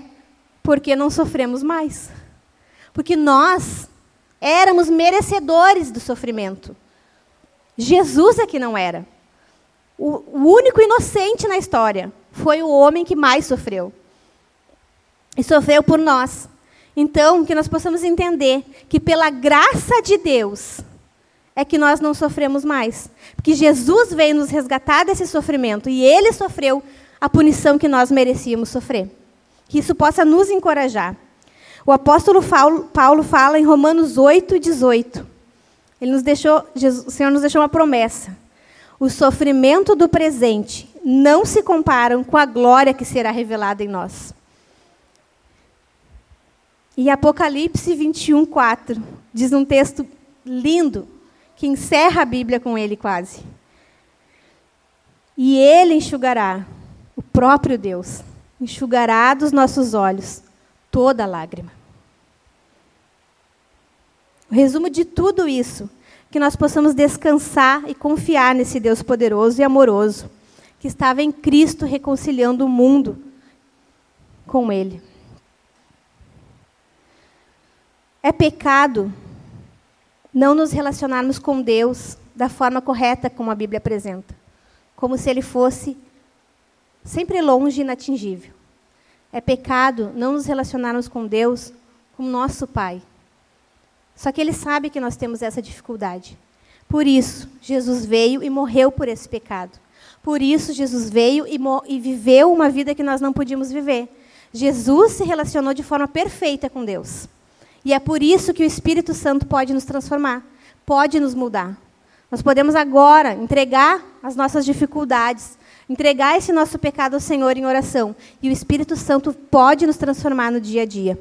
[SPEAKER 1] por que não sofremos mais. Porque nós éramos merecedores do sofrimento. Jesus é que não era. O, o único inocente na história foi o homem que mais sofreu. E sofreu por nós. Então, que nós possamos entender que pela graça de Deus é que nós não sofremos mais. Porque Jesus veio nos resgatar desse sofrimento e ele sofreu a punição que nós merecíamos sofrer. Que isso possa nos encorajar. O apóstolo Paulo fala em Romanos 8, 18. Ele nos deixou, Jesus, o Senhor nos deixou uma promessa. O sofrimento do presente não se comparam com a glória que será revelada em nós. E Apocalipse 21, 4 diz um texto lindo que encerra a Bíblia com ele quase. E ele enxugará, próprio Deus, enxugará dos nossos olhos toda lágrima. O resumo de tudo isso, que nós possamos descansar e confiar nesse Deus poderoso e amoroso, que estava em Cristo reconciliando o mundo com Ele. É pecado não nos relacionarmos com Deus da forma correta como a Bíblia apresenta, como se Ele fosse sempre longe e inatingível. É pecado não nos relacionarmos com Deus como nosso Pai, só que ele sabe que nós temos essa dificuldade. Por isso, Jesus veio e morreu por esse pecado. Por isso, Jesus veio e, e viveu uma vida que nós não podíamos viver. Jesus se relacionou de forma perfeita com Deus. E é por isso que o Espírito Santo pode nos transformar, pode nos mudar. Nós podemos agora entregar as nossas dificuldades, entregar esse nosso pecado ao Senhor em oração. E o Espírito Santo pode nos transformar no dia a dia.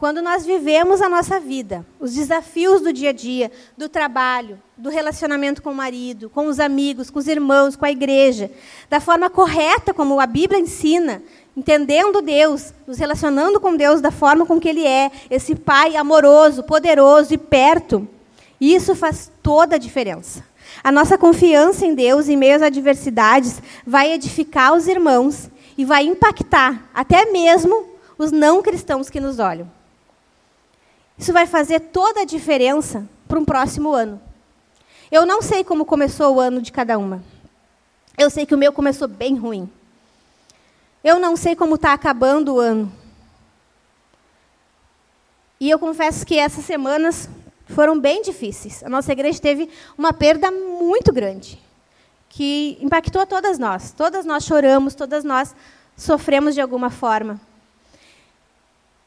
[SPEAKER 1] Quando nós vivemos a nossa vida, os desafios do dia a dia, do trabalho, do relacionamento com o marido, com os amigos, com os irmãos, com a igreja, da forma correta como a Bíblia ensina, entendendo Deus, nos relacionando com Deus da forma com que Ele é, esse Pai amoroso, poderoso e perto, isso faz toda a diferença. A nossa confiança em Deus em meio às adversidades vai edificar os irmãos e vai impactar até mesmo os não cristãos que nos olham. Isso vai fazer toda a diferença para um próximo ano. Eu não sei como começou o ano de cada uma. Eu sei que o meu começou bem ruim. Eu não sei como está acabando o ano. E eu confesso que essas semanas foram bem difíceis. A nossa igreja teve uma perda muito grande, que impactou todas nós. Todas nós choramos, todas nós sofremos de alguma forma.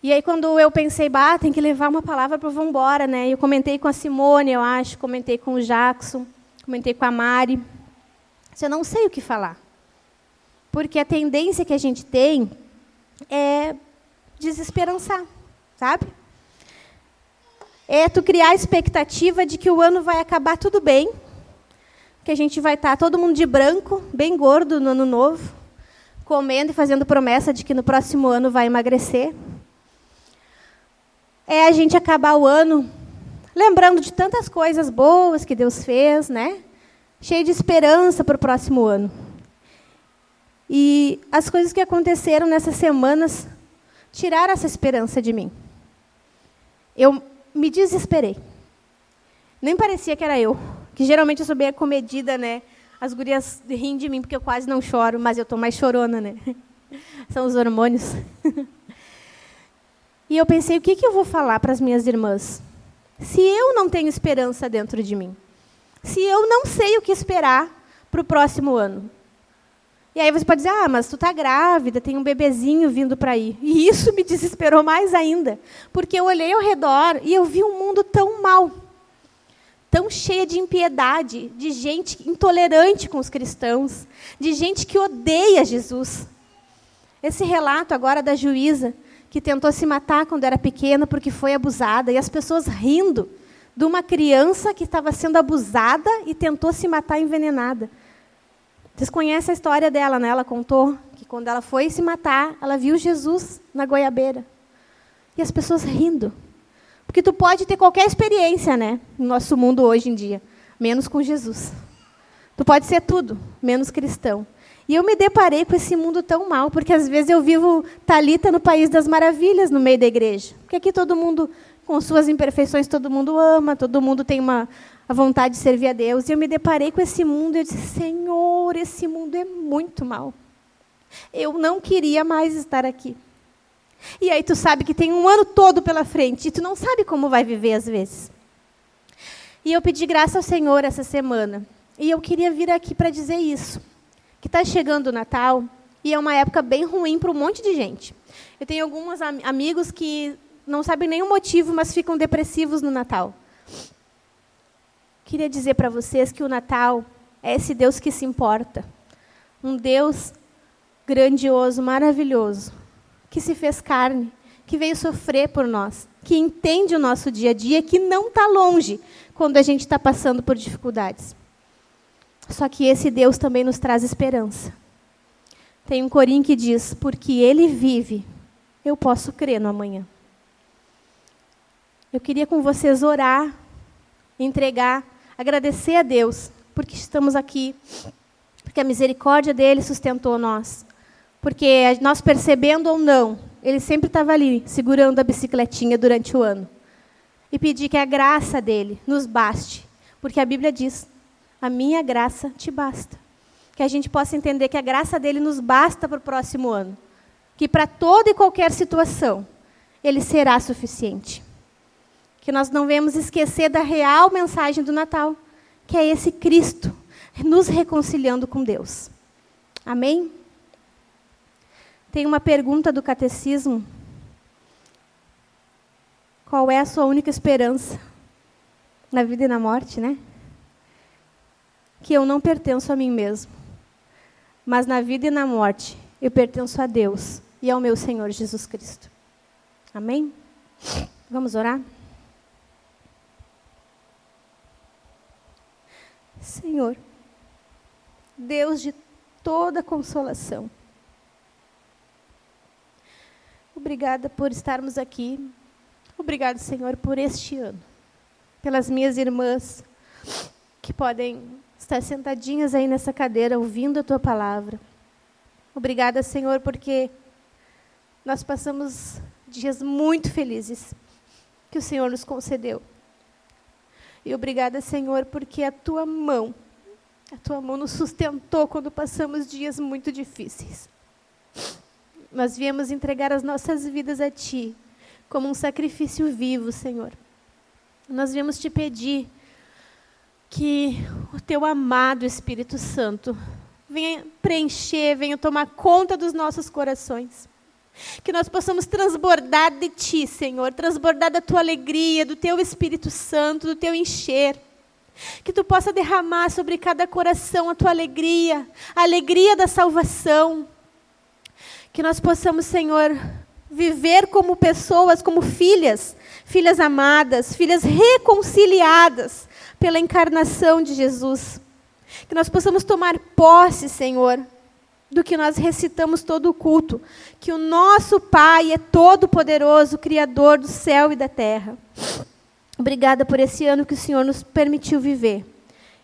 [SPEAKER 1] E aí, quando eu pensei, bah, tem que levar uma palavra para o Vambora, né? Eu comentei com a Simone, eu acho, comentei com o Jackson, comentei com a Mari. Eu não sei o que falar. Porque a tendência que a gente tem é desesperançar, sabe? É tu criar a expectativa de que o ano vai acabar tudo bem, que a gente vai estar todo mundo de branco, bem gordo no ano novo, comendo e fazendo promessa de que no próximo ano vai emagrecer é a gente acabar o ano lembrando de tantas coisas boas que Deus fez, né? Cheio de esperança para o próximo ano. E as coisas que aconteceram nessas semanas tiraram essa esperança de mim. Eu me desesperei. Nem parecia que era eu, que geralmente eu sou bem acomedida, né? As gurias riem de mim porque eu quase não choro, mas eu estou mais chorona, né? São os hormônios. E eu pensei, o que, que eu vou falar para as minhas irmãs? Se eu não tenho esperança dentro de mim. Se eu não sei o que esperar para o próximo ano. E aí você pode dizer, ah, mas tu está grávida, tem um bebezinho vindo para aí. E isso me desesperou mais ainda. Porque eu olhei ao redor e eu vi um mundo tão mal. Tão cheio de impiedade, de gente intolerante com os cristãos, de gente que odeia Jesus. Esse relato agora da juíza que tentou se matar quando era pequena porque foi abusada, e as pessoas rindo de uma criança que estava sendo abusada e tentou se matar envenenada. Vocês conhecem a história dela, né? Ela contou que quando ela foi se matar, ela viu Jesus na goiabeira. E as pessoas rindo. Porque tu pode ter qualquer experiência, né? No nosso mundo hoje em dia, menos com Jesus. Tu pode ser tudo, menos cristão. E eu me deparei com esse mundo tão mal, porque às vezes eu vivo talita no país das maravilhas, no meio da igreja. Porque aqui todo mundo, com suas imperfeições, todo mundo ama, todo mundo tem uma a vontade de servir a Deus. E eu me deparei com esse mundo e eu disse: Senhor, esse mundo é muito mal. Eu não queria mais estar aqui. E aí tu sabe que tem um ano todo pela frente e tu não sabe como vai viver às vezes. E eu pedi graça ao Senhor essa semana. E eu queria vir aqui para dizer isso que está chegando o Natal E é uma época bem ruim para um monte de gente. Eu tenho alguns am amigos que não sabem nenhum motivo, mas ficam depressivos no Natal. Queria dizer para vocês que o Natal é esse Deus que se importa. Um Deus grandioso, maravilhoso, que se fez carne, que veio sofrer por nós, que entende o nosso dia a dia, que não está longe quando a gente está passando por dificuldades. Só que esse Deus também nos traz esperança. Tem um corinho que diz: Porque Ele vive, eu posso crer no amanhã. Eu queria com vocês orar, entregar, agradecer a Deus, porque estamos aqui, porque a misericórdia dele sustentou nós. Porque nós percebendo ou não, ele sempre estava ali, segurando a bicicletinha durante o ano. E pedir que a graça dele nos baste. Porque a Bíblia diz: a minha graça te basta. Que a gente possa entender que a graça dele nos basta para o próximo ano. Que para toda e qualquer situação, ele será suficiente. Que nós não venhamos esquecer da real mensagem do Natal, que é esse Cristo nos reconciliando com Deus. Amém? Tem uma pergunta do catecismo. Qual é a sua única esperança na vida e na morte, né? Que eu não pertenço a mim mesmo, mas na vida e na morte eu pertenço a Deus e ao meu Senhor Jesus Cristo. Amém? Vamos orar? Senhor, Deus de toda consolação, Obrigada por estarmos aqui. Obrigado, Senhor, por este ano. Pelas minhas irmãs que podem estar sentadinhas aí nessa cadeira ouvindo a tua palavra. Obrigada, Senhor, porque nós passamos dias muito felizes que o Senhor nos concedeu. E obrigada, Senhor, porque a tua mão, a tua mão nos sustentou quando passamos dias muito difíceis. Nós viemos entregar as nossas vidas a Ti, como um sacrifício vivo, Senhor. Nós viemos te pedir que o Teu amado Espírito Santo venha preencher, venha tomar conta dos nossos corações. Que nós possamos transbordar de Ti, Senhor, transbordar da Tua alegria, do Teu Espírito Santo, do Teu encher. Que Tu possa derramar sobre cada coração a Tua alegria, a alegria da salvação, que nós possamos, Senhor, viver como pessoas, como filhas, filhas amadas, filhas reconciliadas pela encarnação de Jesus. Que nós possamos tomar posse, Senhor, do que nós recitamos todo o culto, que o nosso Pai é todo poderoso, criador do céu e da terra. Obrigada por esse ano que o Senhor nos permitiu viver.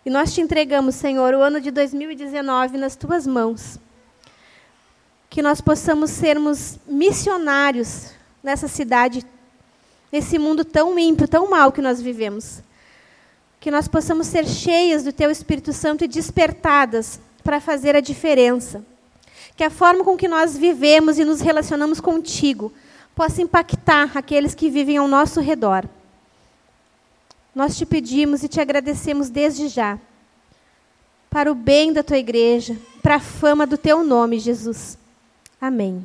[SPEAKER 1] E nós te entregamos, Senhor, o ano de 2019 nas tuas mãos que nós possamos sermos missionários nessa cidade, nesse mundo tão ímpio, tão mal que nós vivemos. Que nós possamos ser cheias do Teu Espírito Santo e despertadas para fazer a diferença. Que a forma com que nós vivemos e nos relacionamos contigo possa impactar aqueles que vivem ao nosso redor. Nós te pedimos e te agradecemos desde já, para o bem da tua igreja, para a fama do teu nome, Jesus. Amém.